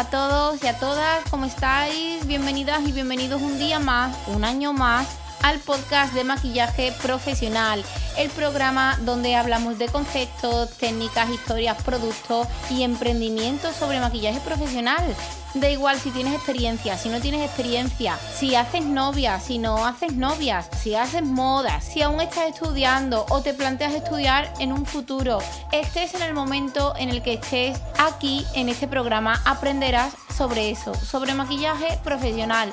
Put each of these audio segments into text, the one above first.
a todos y a todas, ¿cómo estáis? Bienvenidas y bienvenidos un día más, un año más, al podcast de maquillaje profesional, el programa donde hablamos de conceptos, técnicas, historias, productos y emprendimientos sobre maquillaje profesional. Da igual si tienes experiencia, si no tienes experiencia, si haces novias, si no haces novias, si haces modas, si aún estás estudiando o te planteas estudiar en un futuro. Estés en el momento en el que estés aquí en este programa, aprenderás sobre eso, sobre maquillaje profesional.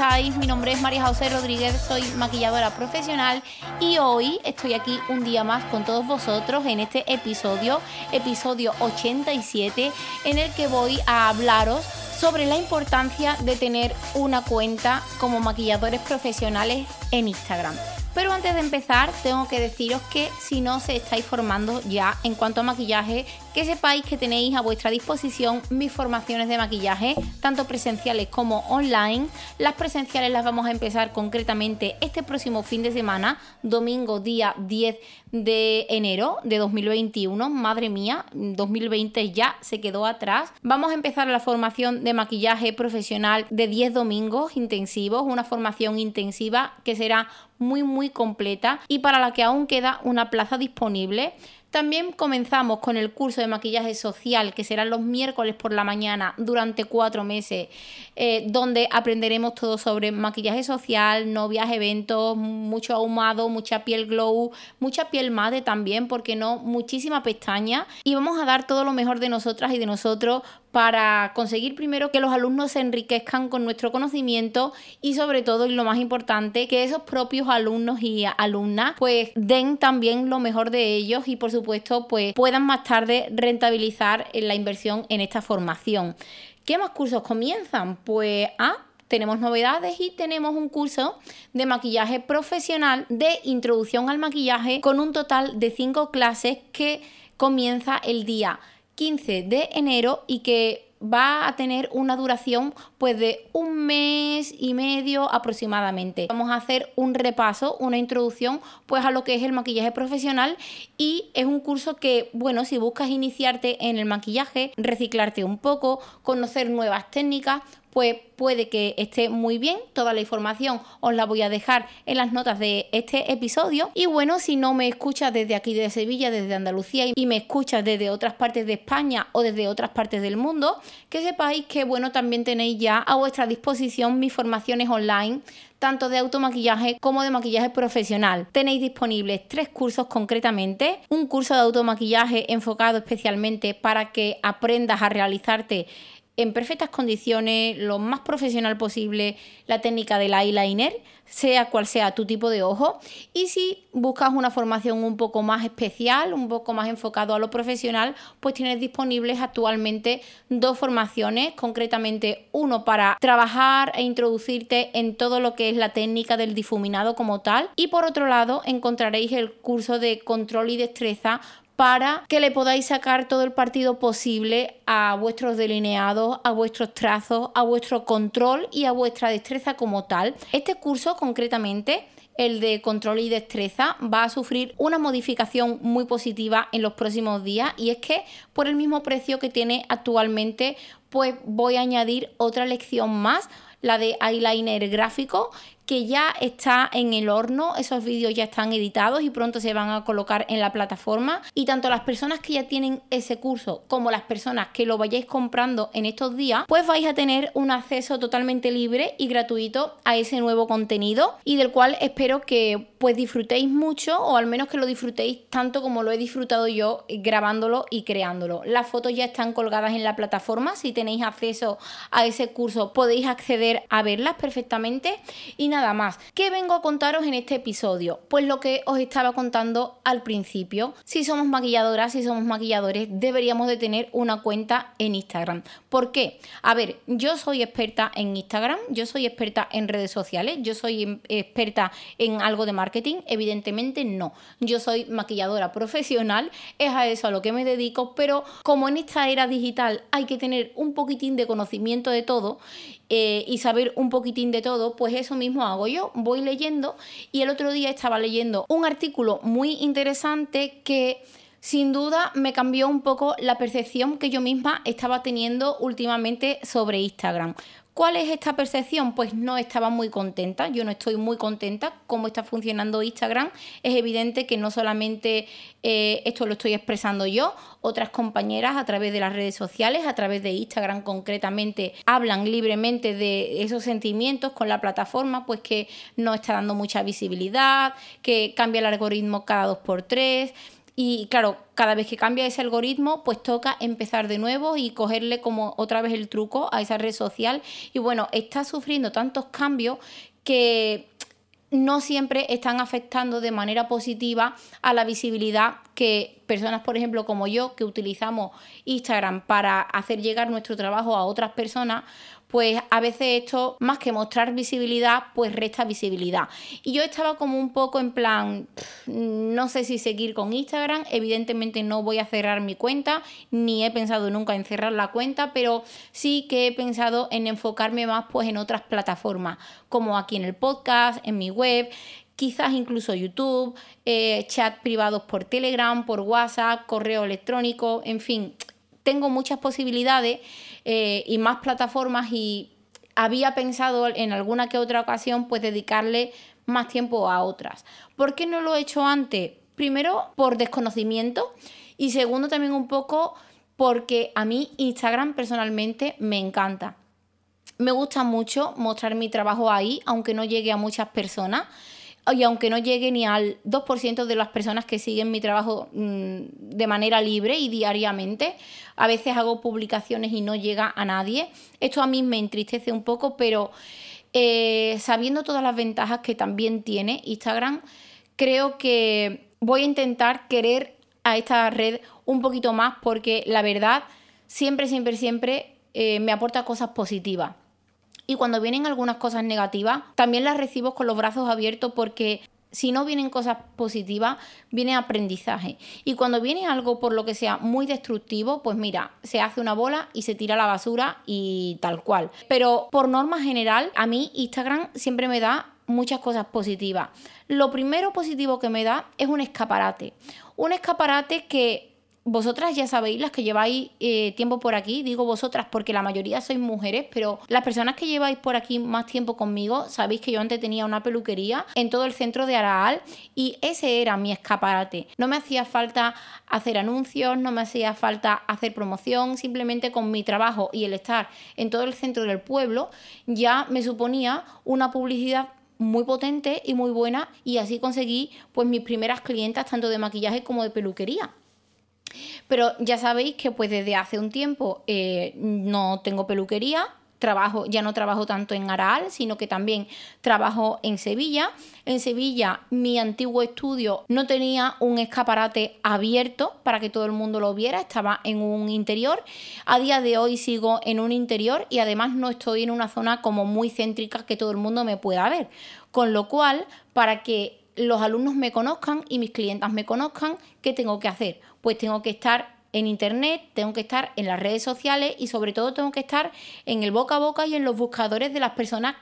¿Qué tal estáis? Mi nombre es María José Rodríguez, soy maquilladora profesional y hoy estoy aquí un día más con todos vosotros en este episodio, episodio 87, en el que voy a hablaros sobre la importancia de tener una cuenta como maquilladores profesionales en Instagram. Pero antes de empezar, tengo que deciros que si no se estáis formando ya en cuanto a maquillaje, que sepáis que tenéis a vuestra disposición mis formaciones de maquillaje, tanto presenciales como online. Las presenciales las vamos a empezar concretamente este próximo fin de semana, domingo día 10 de enero de 2021. Madre mía, 2020 ya se quedó atrás. Vamos a empezar la formación de maquillaje profesional de 10 domingos intensivos, una formación intensiva que será muy muy completa y para la que aún queda una plaza disponible. También comenzamos con el curso de maquillaje social, que será los miércoles por la mañana durante cuatro meses, eh, donde aprenderemos todo sobre maquillaje social, novias, eventos, mucho ahumado, mucha piel glow, mucha piel mate también, porque no, muchísima pestaña. Y vamos a dar todo lo mejor de nosotras y de nosotros para conseguir primero que los alumnos se enriquezcan con nuestro conocimiento y sobre todo y lo más importante que esos propios alumnos y alumnas pues den también lo mejor de ellos y por supuesto pues puedan más tarde rentabilizar la inversión en esta formación. ¿Qué más cursos comienzan? Pues ah, tenemos novedades y tenemos un curso de maquillaje profesional de introducción al maquillaje con un total de cinco clases que comienza el día 15 de enero y que va a tener una duración pues de un mes y medio aproximadamente. Vamos a hacer un repaso, una introducción pues a lo que es el maquillaje profesional y es un curso que, bueno, si buscas iniciarte en el maquillaje, reciclarte un poco, conocer nuevas técnicas, pues puede que esté muy bien. Toda la información os la voy a dejar en las notas de este episodio. Y bueno, si no me escuchas desde aquí de Sevilla, desde Andalucía y me escuchas desde otras partes de España o desde otras partes del mundo, que sepáis que bueno, también tenéis ya a vuestra disposición mis formaciones online tanto de automaquillaje como de maquillaje profesional. Tenéis disponibles tres cursos concretamente, un curso de automaquillaje enfocado especialmente para que aprendas a realizarte en perfectas condiciones, lo más profesional posible, la técnica del eyeliner, sea cual sea tu tipo de ojo. Y si buscas una formación un poco más especial, un poco más enfocado a lo profesional, pues tienes disponibles actualmente dos formaciones, concretamente uno para trabajar e introducirte en todo lo que es la técnica del difuminado como tal. Y por otro lado, encontraréis el curso de control y destreza para que le podáis sacar todo el partido posible a vuestros delineados, a vuestros trazos, a vuestro control y a vuestra destreza como tal. Este curso concretamente el de control y destreza va a sufrir una modificación muy positiva en los próximos días y es que por el mismo precio que tiene actualmente pues voy a añadir otra lección más la de eyeliner gráfico que ya está en el horno, esos vídeos ya están editados y pronto se van a colocar en la plataforma. Y tanto las personas que ya tienen ese curso como las personas que lo vayáis comprando en estos días, pues vais a tener un acceso totalmente libre y gratuito a ese nuevo contenido y del cual espero que pues disfrutéis mucho o al menos que lo disfrutéis tanto como lo he disfrutado yo grabándolo y creándolo. Las fotos ya están colgadas en la plataforma, si tenéis acceso a ese curso podéis acceder a verlas perfectamente. Y nada más. ¿Qué vengo a contaros en este episodio? Pues lo que os estaba contando al principio. Si somos maquilladoras, si somos maquilladores, deberíamos de tener una cuenta en Instagram. ¿Por qué? A ver, yo soy experta en Instagram, yo soy experta en redes sociales, yo soy em, experta en algo de marketing, evidentemente no. Yo soy maquilladora profesional, es a eso a lo que me dedico, pero como en esta era digital hay que tener un poquitín de conocimiento de todo eh, y saber un poquitín de todo, pues eso mismo hago yo. Voy leyendo y el otro día estaba leyendo un artículo muy interesante que sin duda me cambió un poco la percepción que yo misma estaba teniendo últimamente sobre Instagram. ¿Cuál es esta percepción? Pues no estaba muy contenta, yo no estoy muy contenta cómo está funcionando Instagram. Es evidente que no solamente eh, esto lo estoy expresando yo, otras compañeras a través de las redes sociales, a través de Instagram concretamente, hablan libremente de esos sentimientos con la plataforma, pues que no está dando mucha visibilidad, que cambia el algoritmo cada dos por tres y claro, cada vez que cambia ese algoritmo, pues toca empezar de nuevo y cogerle como otra vez el truco a esa red social. Y bueno, está sufriendo tantos cambios que no siempre están afectando de manera positiva a la visibilidad que personas, por ejemplo, como yo, que utilizamos Instagram para hacer llegar nuestro trabajo a otras personas, pues a veces esto, más que mostrar visibilidad, pues resta visibilidad. Y yo estaba como un poco en plan, no sé si seguir con Instagram, evidentemente no voy a cerrar mi cuenta, ni he pensado nunca en cerrar la cuenta, pero sí que he pensado en enfocarme más pues en otras plataformas, como aquí en el podcast, en mi web, quizás incluso YouTube, eh, chat privados por Telegram, por WhatsApp, correo electrónico, en fin, tengo muchas posibilidades eh, y más plataformas y había pensado en alguna que otra ocasión pues dedicarle más tiempo a otras. ¿Por qué no lo he hecho antes? Primero por desconocimiento y segundo también un poco porque a mí Instagram personalmente me encanta. Me gusta mucho mostrar mi trabajo ahí, aunque no llegue a muchas personas y aunque no llegue ni al 2% de las personas que siguen mi trabajo mm, de manera libre y diariamente, a veces hago publicaciones y no llega a nadie. Esto a mí me entristece un poco, pero eh, sabiendo todas las ventajas que también tiene Instagram, creo que voy a intentar querer a esta red un poquito más porque la verdad siempre, siempre, siempre eh, me aporta cosas positivas. Y cuando vienen algunas cosas negativas, también las recibo con los brazos abiertos porque si no vienen cosas positivas, viene aprendizaje. Y cuando viene algo por lo que sea muy destructivo, pues mira, se hace una bola y se tira la basura y tal cual. Pero por norma general, a mí Instagram siempre me da muchas cosas positivas. Lo primero positivo que me da es un escaparate. Un escaparate que vosotras ya sabéis, las que lleváis eh, tiempo por aquí, digo vosotras porque la mayoría sois mujeres, pero las personas que lleváis por aquí más tiempo conmigo, sabéis que yo antes tenía una peluquería en todo el centro de Araal y ese era mi escaparate. No me hacía falta hacer anuncios, no me hacía falta hacer promoción, simplemente con mi trabajo y el estar en todo el centro del pueblo ya me suponía una publicidad muy potente y muy buena y así conseguí pues mis primeras clientas tanto de maquillaje como de peluquería. Pero ya sabéis que pues desde hace un tiempo eh, no tengo peluquería, trabajo, ya no trabajo tanto en Araal, sino que también trabajo en Sevilla. En Sevilla mi antiguo estudio no tenía un escaparate abierto para que todo el mundo lo viera, estaba en un interior. A día de hoy sigo en un interior y además no estoy en una zona como muy céntrica que todo el mundo me pueda ver. Con lo cual, para que los alumnos me conozcan y mis clientas me conozcan, ¿qué tengo que hacer? Pues tengo que estar en internet, tengo que estar en las redes sociales y sobre todo tengo que estar en el boca a boca y en los buscadores de las personas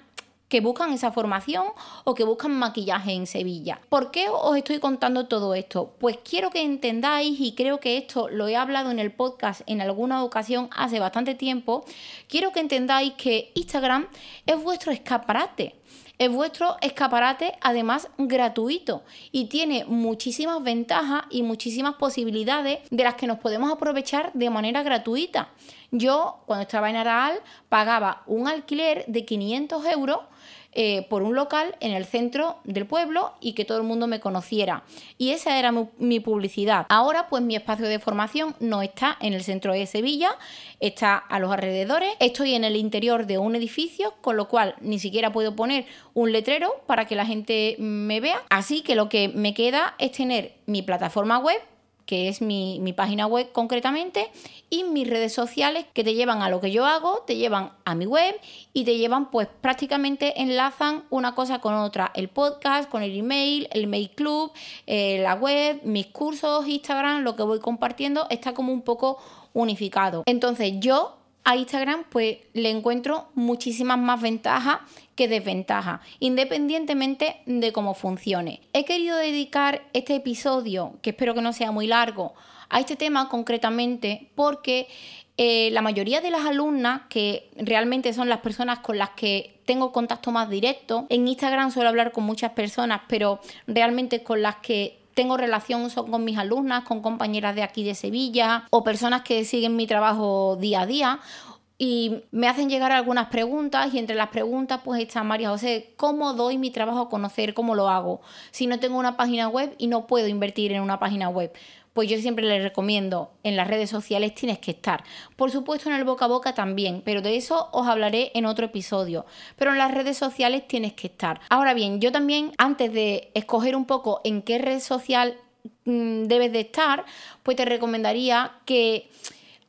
que buscan esa formación o que buscan maquillaje en Sevilla. ¿Por qué os estoy contando todo esto? Pues quiero que entendáis, y creo que esto lo he hablado en el podcast en alguna ocasión hace bastante tiempo, quiero que entendáis que Instagram es vuestro escaparate. Es vuestro escaparate, además gratuito, y tiene muchísimas ventajas y muchísimas posibilidades de las que nos podemos aprovechar de manera gratuita. Yo, cuando estaba en Araal, pagaba un alquiler de 500 euros eh, por un local en el centro del pueblo y que todo el mundo me conociera. Y esa era mi, publicidad. Ahora pues mi espacio de formación no está en el centro de Sevilla, está a los alrededores. Estoy en el interior de un edificio, con lo cual ni siquiera puedo poner un letrero para que la gente me vea. Así que lo que me queda es tener mi plataforma web que es mi, página web concretamente, y mis redes sociales que te llevan a lo que yo hago, te llevan a mi web y te llevan, pues prácticamente enlazan una cosa con otra. El podcast, con el email, el mail club, eh, la web, mis cursos, Instagram, lo que voy compartiendo, está como un poco unificado. Entonces yo a Instagram pues le encuentro muchísimas más ventajas que desventajas, independientemente de cómo funcione. He querido dedicar este episodio, que espero que no sea muy largo, a este tema concretamente porque eh, la mayoría de las alumnas, que realmente son las personas con las que tengo contacto más directo, en Instagram suelo hablar con muchas personas, pero realmente con las que tengo relación con mis alumnas, con compañeras de aquí de Sevilla o personas que siguen mi trabajo día a día y me hacen llegar algunas preguntas y entre las preguntas pues está María José, ¿cómo doy mi trabajo a conocer? ¿Cómo lo hago? Si no tengo una página web y no puedo invertir en una página web. Pues yo siempre les recomiendo, en las redes sociales tienes que estar. Por supuesto en el boca a boca también, pero de eso os hablaré en otro episodio. Pero en las redes sociales tienes que estar. Ahora bien, yo también, antes de escoger un poco en qué red social mm, debes de estar, pues te recomendaría que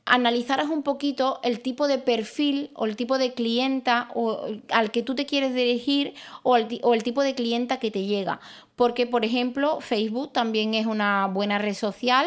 analizaras un poquito el tipo de perfil o el tipo de clienta al que tú te quieres dirigir o el, tipo de clienta que te llega. Porque, por ejemplo, Facebook también es una buena red social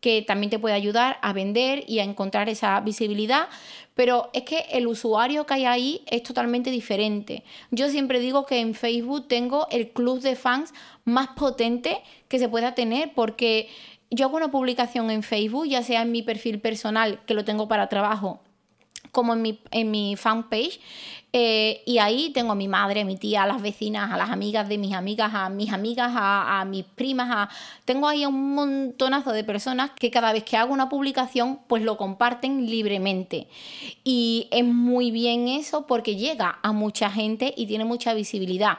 que también te puede ayudar a vender y a encontrar esa visibilidad, pero es que el usuario que hay ahí es totalmente diferente. Yo siempre digo que en Facebook tengo el club de fans más potente que se pueda tener porque yo hago una publicación en Facebook, ya sea en mi perfil personal, que lo tengo para trabajo, como en mi, en mi fanpage. Eh, y ahí tengo a mi madre, a mi tía, a las vecinas, a las amigas de mis amigas, a mis amigas, a, mis primas. A... Tengo ahí un montonazo de personas que cada vez que hago una publicación, pues lo comparten libremente. Y es muy bien eso porque llega a mucha gente y tiene mucha visibilidad.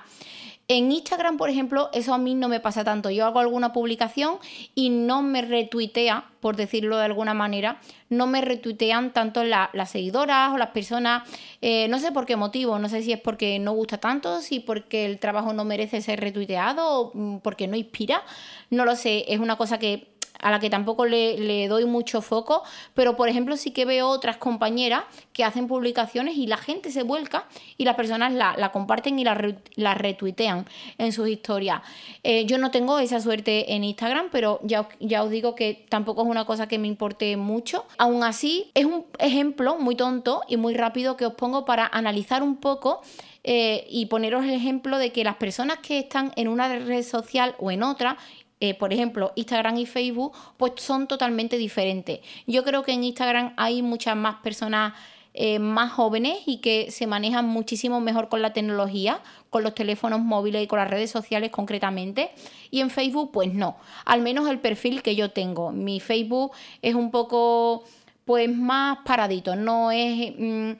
En Instagram, por ejemplo, eso a mí no me pasa tanto. Yo hago alguna publicación y no me retuitea, por decirlo de alguna manera, no me retuitean tanto las seguidoras o las personas, eh, no sé por qué motivo, no sé si es porque no gusta tanto, si porque el trabajo no merece ser retuiteado o mm, porque no inspira, no lo sé, es una cosa que a la que tampoco le, doy mucho foco, pero por ejemplo sí que veo otras compañeras que hacen publicaciones y la gente se vuelca y las personas la, comparten y la, retuitean en sus historias. Eh, yo no tengo esa suerte en Instagram, pero ya, ya os digo que tampoco es una cosa que me importe mucho. Aún así, es un ejemplo muy tonto y muy rápido que os pongo para analizar un poco eh, y poneros el ejemplo de que las personas que están en una red social o en otra eh, por ejemplo, Instagram y Facebook, pues son totalmente diferentes. Yo creo que en Instagram hay muchas más personas eh, más jóvenes y que se manejan muchísimo mejor con la tecnología, con los teléfonos móviles y con las redes sociales concretamente. Y en Facebook, pues no. Al menos el perfil que yo tengo. Mi Facebook es un poco, pues más paradito, no es... Mm,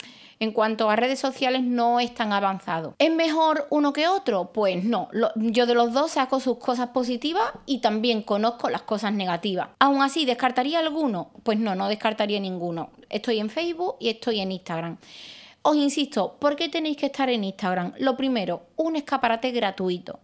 en cuanto a redes sociales no es tan avanzado. ¿Es mejor uno que otro? Pues no. yo de los dos saco sus cosas positivas y también conozco las cosas negativas. Aún así, ¿descartaría alguno? Pues no, no descartaría ninguno. Estoy en Facebook y estoy en Instagram. Os insisto, ¿por qué tenéis que estar en Instagram? Lo primero, un escaparate gratuito.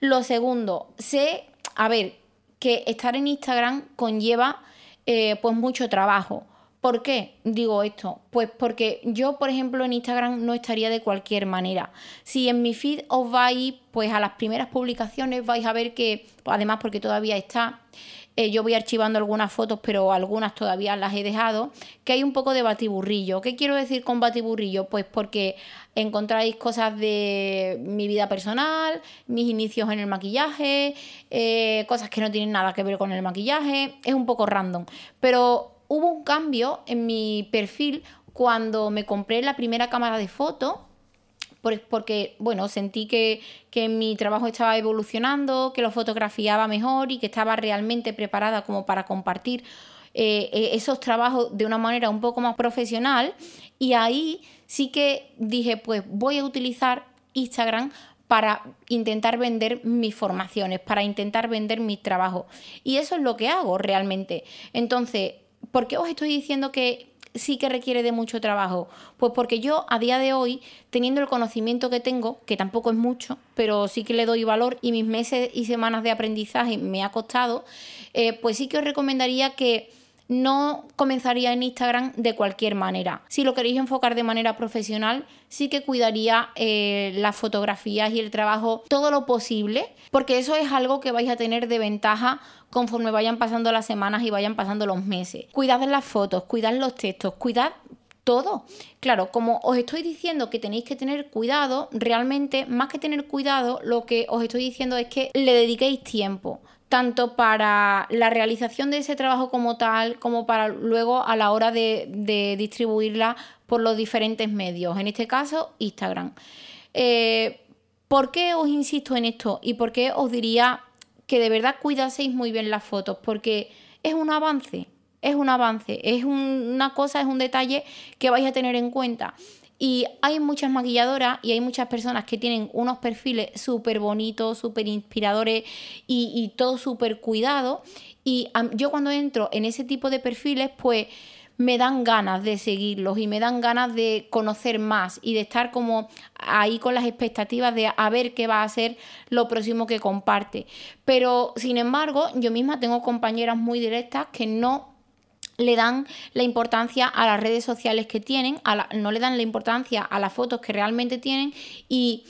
Lo segundo, sé, a ver, que estar en Instagram conlleva eh, pues mucho trabajo ¿Por qué digo esto? Pues porque yo, por ejemplo, en Instagram no estaría de cualquier manera. Si en mi feed os vais, pues a las primeras publicaciones vais a ver que, además porque todavía está, eh, yo voy archivando algunas fotos, pero algunas todavía las he dejado, que hay un poco de batiburrillo. ¿Qué quiero decir con batiburrillo? Pues porque encontráis cosas de mi vida personal, mis inicios en el maquillaje, eh, cosas que no tienen nada que ver con el maquillaje, es un poco random. Pero hubo un cambio en mi perfil cuando me compré la primera cámara de foto, porque, bueno, sentí que, mi trabajo estaba evolucionando, que lo fotografiaba mejor y que estaba realmente preparada como para compartir eh, eh, esos trabajos de una manera un poco más profesional. Y ahí sí que dije, pues voy a utilizar Instagram para intentar vender mis formaciones, para intentar vender mis trabajos. Y eso es lo que hago realmente. Entonces, ¿por qué os estoy diciendo que sí que requiere de mucho trabajo? Pues porque yo a día de hoy, teniendo el conocimiento que tengo, que tampoco es mucho, pero sí que le doy valor y mis meses y semanas de aprendizaje me ha costado, eh, pues sí que os recomendaría que no comenzaría en Instagram de cualquier manera. Si lo queréis enfocar de manera profesional, sí que cuidaría eh, las fotografías y el trabajo todo lo posible, porque eso es algo que vais a tener de ventaja conforme vayan pasando las semanas y vayan pasando los meses. Cuidad las fotos, cuidad los textos, cuidad todo. Claro, como os estoy diciendo que tenéis que tener cuidado, realmente más que tener cuidado, lo que os estoy diciendo es que le dediquéis tiempo tanto para la realización de ese trabajo como tal, como para luego a la hora de, distribuirla por los diferentes medios, en este caso Instagram. Eh, ¿Por qué os insisto en esto? ¿Y por qué os diría que de verdad cuidaseis muy bien las fotos? Porque es un avance, es un avance, es una cosa, es un detalle que vais a tener en cuenta. Y hay muchas maquilladoras y hay muchas personas que tienen unos perfiles súper bonitos, súper inspiradores y, todo súper cuidado. Y yo cuando entro en ese tipo de perfiles, pues me dan ganas de seguirlos y me dan ganas de conocer más y de estar como ahí con las expectativas de a ver qué va a ser lo próximo que comparte. Pero sin embargo, yo misma tengo compañeras muy directas que no le dan la importancia a las redes sociales que tienen, no le dan la importancia a las fotos que realmente tienen y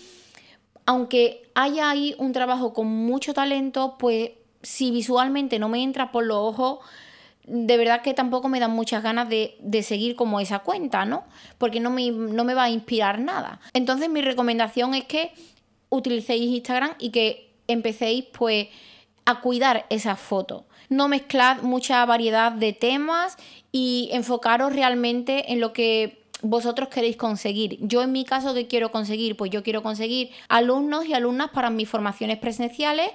aunque haya ahí un trabajo con mucho talento, pues si visualmente no me entra por los ojos, de verdad que tampoco me dan muchas ganas de, seguir como esa cuenta, ¿no? Porque no me, no me va a inspirar nada. Entonces mi recomendación es que utilicéis Instagram y que empecéis pues a cuidar esas fotos no mezclad mucha variedad de temas y enfocaros realmente en lo que vosotros queréis conseguir. Yo en mi caso, ¿qué quiero conseguir? Pues yo quiero conseguir alumnos y alumnas para mis formaciones presenciales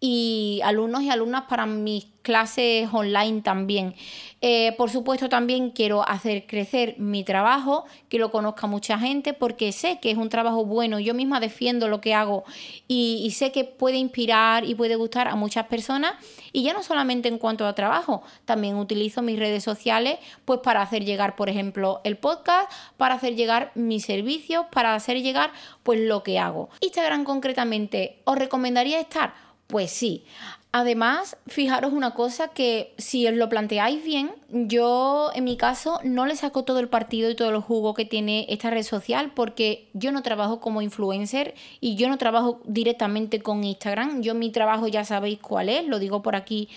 y alumnos y alumnas para mis clases online también. Eh, por supuesto, también quiero hacer crecer mi trabajo, que lo conozca mucha gente, porque sé que es un trabajo bueno. Yo misma defiendo lo que hago y, y, sé que puede inspirar y puede gustar a muchas personas. Y ya no solamente en cuanto a trabajo, también utilizo mis redes sociales pues para hacer llegar, por ejemplo, el podcast, para hacer llegar mis servicios, para hacer llegar pues lo que hago. Instagram concretamente, ¿os recomendaría estar? Pues sí. Además, fijaros una cosa que si os lo planteáis bien, yo en mi caso no le saco todo el partido y todo el jugo que tiene esta red social porque yo no trabajo como influencer y yo no trabajo directamente con Instagram. Yo mi trabajo ya sabéis cuál es, lo digo por aquí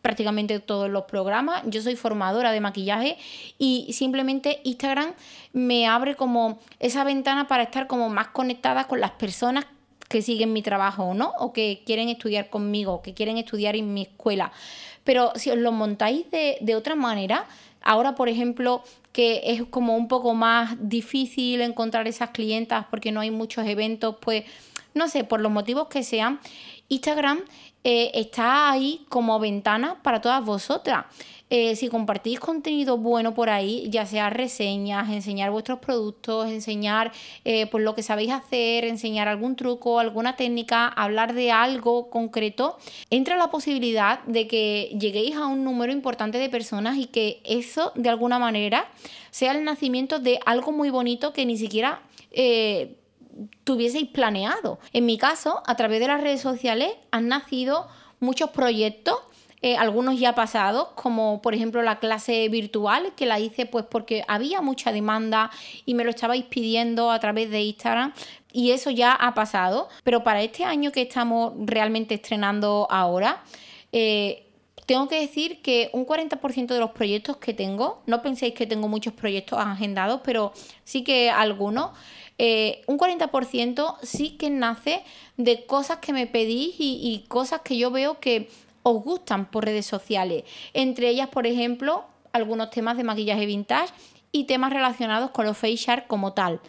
prácticamente todos los programas. Yo soy formadora de maquillaje y simplemente Instagram me abre como esa ventana para estar como más conectada con las personas que siguen mi trabajo no, o que quieren estudiar conmigo, que quieren estudiar en mi escuela. Pero si os lo montáis de, de otra manera, ahora por ejemplo que es como un poco más difícil encontrar esas clientas porque no hay muchos eventos, pues no sé, por los motivos que sean, Instagram eh, está ahí como ventana para todas vosotras. Eh, si compartís contenido bueno por ahí, ya sea reseñas, enseñar vuestros productos, enseñar eh, pues lo que sabéis hacer, enseñar algún truco, alguna técnica, hablar de algo concreto, entra la posibilidad de que lleguéis a un número importante de personas y que eso de alguna manera sea el nacimiento de algo muy bonito que ni siquiera eh, tuvieseis planeado. En mi caso, a través de las redes sociales han nacido muchos proyectos eh, algunos ya pasados, como por ejemplo la clase virtual, que la hice pues porque había mucha demanda y me lo estabais pidiendo a través de Instagram. Y eso ya ha pasado. Pero para este año que estamos realmente estrenando ahora, eh, tengo que decir que un 40% de los proyectos que tengo, no penséis que tengo muchos proyectos agendados, pero sí que algunos, eh, un 40% sí que nace de cosas que me pedís y, cosas que yo veo que os gustan por redes sociales. Entre ellas, por ejemplo, algunos temas de maquillaje vintage y temas relacionados con los facial como tal.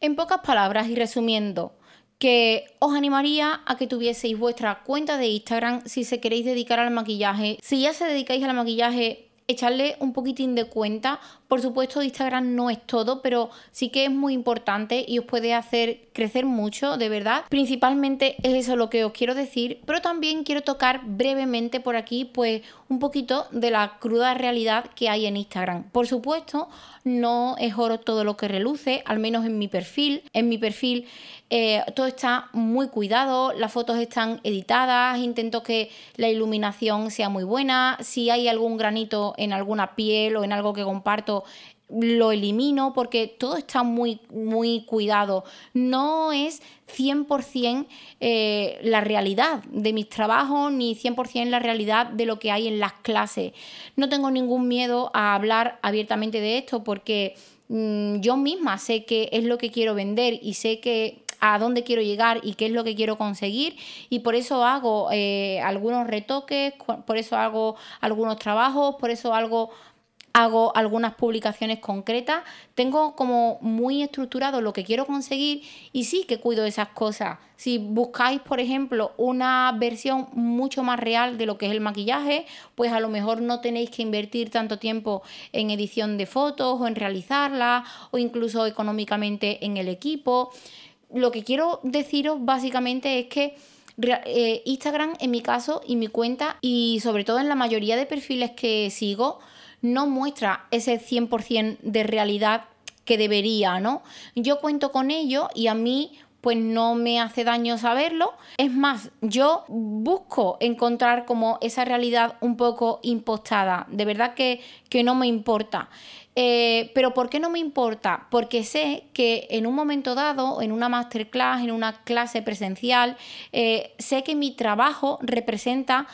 En pocas palabras y resumiendo, que os animaría a que tuvieseis vuestra cuenta de Instagram si se queréis dedicar al maquillaje. Si ya se dedicáis al maquillaje, echarle un poquitín de cuenta Por supuesto, Instagram no es todo, pero sí que es muy importante y os puede hacer crecer mucho, de verdad. Principalmente es eso lo que os quiero decir, pero también quiero tocar brevemente por aquí, pues un poquito de la cruda realidad que hay en Instagram. Por supuesto, no es oro todo lo que reluce, al menos en mi perfil. En mi perfil eh, todo está muy cuidado, las fotos están editadas, intento que la iluminación sea muy buena, si hay algún granito en alguna piel o en algo que comparto, lo elimino porque todo está muy, muy cuidado. No es 100% eh, la realidad de mis trabajos ni 100% la realidad de lo que hay en las clases. No tengo ningún miedo a hablar abiertamente de esto porque mm, yo misma sé qué es lo que quiero vender y sé que a dónde quiero llegar y qué es lo que quiero conseguir y por eso hago eh, algunos retoques, por eso hago algunos trabajos, por eso hago hago algunas publicaciones concretas, tengo como muy estructurado lo que quiero conseguir y sí que cuido esas cosas. Si buscáis, por ejemplo, una versión mucho más real de lo que es el maquillaje, pues a lo mejor no tenéis que invertir tanto tiempo en edición de fotos o en realizarla o incluso económicamente en el equipo lo que quiero deciros básicamente es que eh, Instagram en mi caso y mi cuenta y sobre todo en la mayoría de perfiles que sigo no muestra ese 100% de realidad que debería, ¿no? Yo cuento con ello y a mí pues no me hace daño saberlo. Es más, yo busco encontrar como esa realidad un poco impostada. De verdad que, que no me importa. Eh, pero ¿por qué no me importa? Porque sé que en un momento dado, en una masterclass, en una clase presencial, eh, sé que mi trabajo representa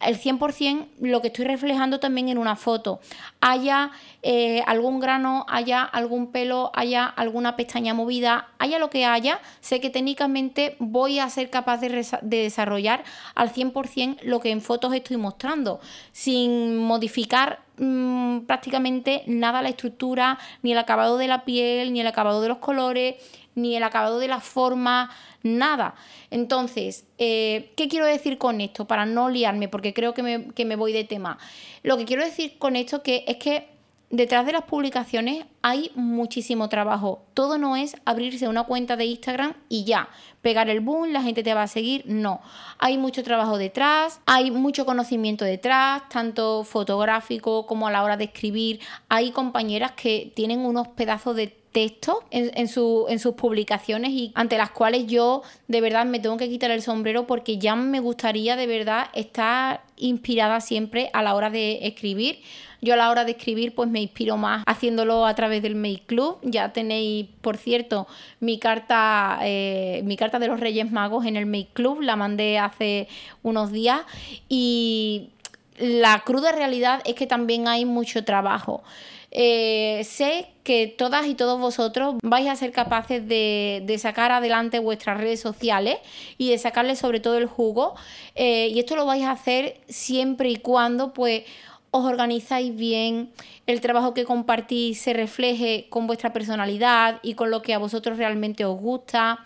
el 100% lo que estoy reflejando también en una foto. Haya eh, algún grano, haya algún pelo, haya alguna pestaña movida, haya lo que haya, sé que técnicamente voy a ser capaz de, desarrollar al 100% lo que en fotos estoy mostrando, sin modificar mm, prácticamente nada la estructura, ni el acabado de la piel, ni el acabado de los colores, ni el acabado de la forma, nada. Entonces, eh, ¿qué quiero decir con esto? Para no liarme, porque creo que me, que me voy de tema. Lo que quiero decir con esto que es que detrás de las publicaciones hay muchísimo trabajo. Todo no es abrirse una cuenta de Instagram y ya, pegar el boom, la gente te va a seguir. No, hay mucho trabajo detrás, hay mucho conocimiento detrás, tanto fotográfico como a la hora de escribir. Hay compañeras que tienen unos pedazos de texto en, en, sus publicaciones y ante las cuales yo de verdad me tengo que quitar el sombrero porque ya me gustaría de verdad estar inspirada siempre a la hora de escribir. Yo a la hora de escribir pues me inspiro más haciéndolo a través del Make Club. Ya tenéis, por cierto, mi carta, eh, mi carta de los Reyes Magos en el Make Club, la mandé hace unos días y la cruda realidad es que también hay mucho trabajo. Eh, sé que todas y todos vosotros vais a ser capaces de, sacar adelante vuestras redes sociales y de sacarle sobre todo el jugo. Eh, y esto lo vais a hacer siempre y cuando pues os organizáis bien, el trabajo que compartís se refleje con vuestra personalidad y con lo que a vosotros realmente os gusta.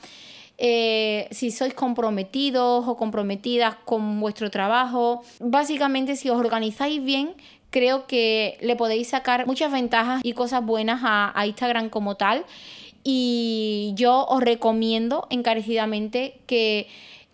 Eh, si sois comprometidos o comprometidas con vuestro trabajo. Básicamente, si os organizáis bien, creo que le podéis sacar muchas ventajas y cosas buenas a, Instagram como tal. Y yo os recomiendo encarecidamente que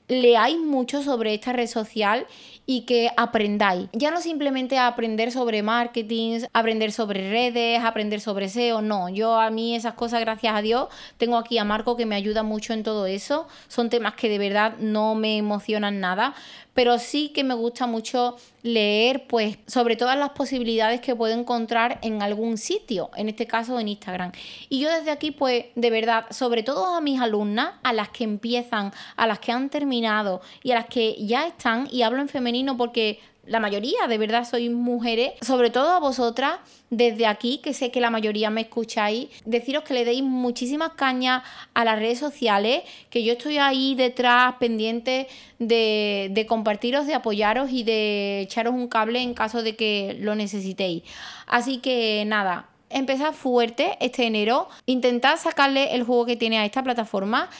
leáis mucho sobre esta red social y que aprendáis. Ya no simplemente aprender sobre marketing, aprender sobre redes, aprender sobre SEO, no. Yo a mí esas cosas, gracias a Dios, tengo aquí a Marco que me ayuda mucho en todo eso. Son temas que de verdad no me emocionan nada, pero sí que me gusta mucho leer, pues, sobre todas las posibilidades que puedo encontrar en algún sitio, en este caso en Instagram. Y yo desde aquí, pues, de verdad, sobre todo a mis alumnas, a las que empiezan, a las que han terminado y a las que ya están, y hablo en femenino porque la mayoría, de verdad, sois mujeres, sobre todo a vosotras, desde aquí, que sé que la mayoría me escucháis, deciros que le deis muchísimas cañas a las redes sociales, que yo estoy ahí detrás, pendiente de, de compartiros, de apoyaros y de echaros un cable en caso de que lo necesitéis. Así que nada, empezar fuerte este enero, intentar sacarle el juego que tiene a esta plataforma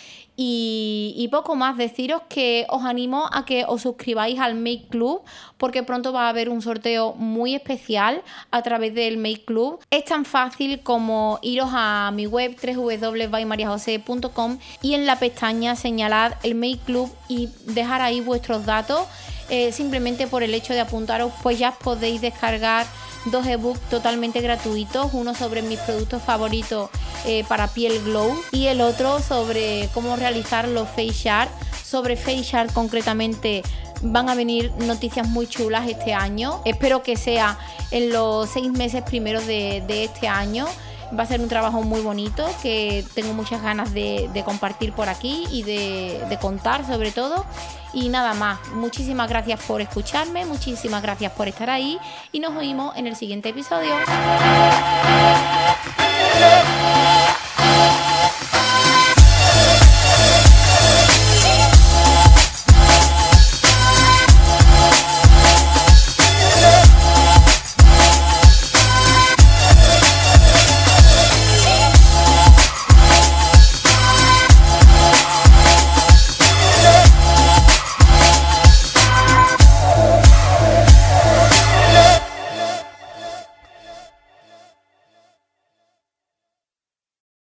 y, poco más, deciros que os animo a que os suscribáis al Make Club porque pronto va a haber un sorteo muy especial a través del Make Club. Es tan fácil como iros a mi web www.mariajose.com y en la pestaña señalad el Make Club y dejar ahí vuestros datos. Eh, simplemente por el hecho de apuntaros pues ya podéis descargar dos ebooks totalmente gratuitos, uno sobre mis productos favoritos eh, para piel glow y el otro sobre cómo realizar los face art. Sobre face art concretamente van a venir noticias muy chulas este año. Espero que sea en los seis meses primeros de, este año. Va a ser un trabajo muy bonito que tengo muchas ganas de, compartir por aquí y de, de contar sobre todo. Y nada más, muchísimas gracias por escucharme, muchísimas gracias por estar ahí y nos oímos en el siguiente episodio.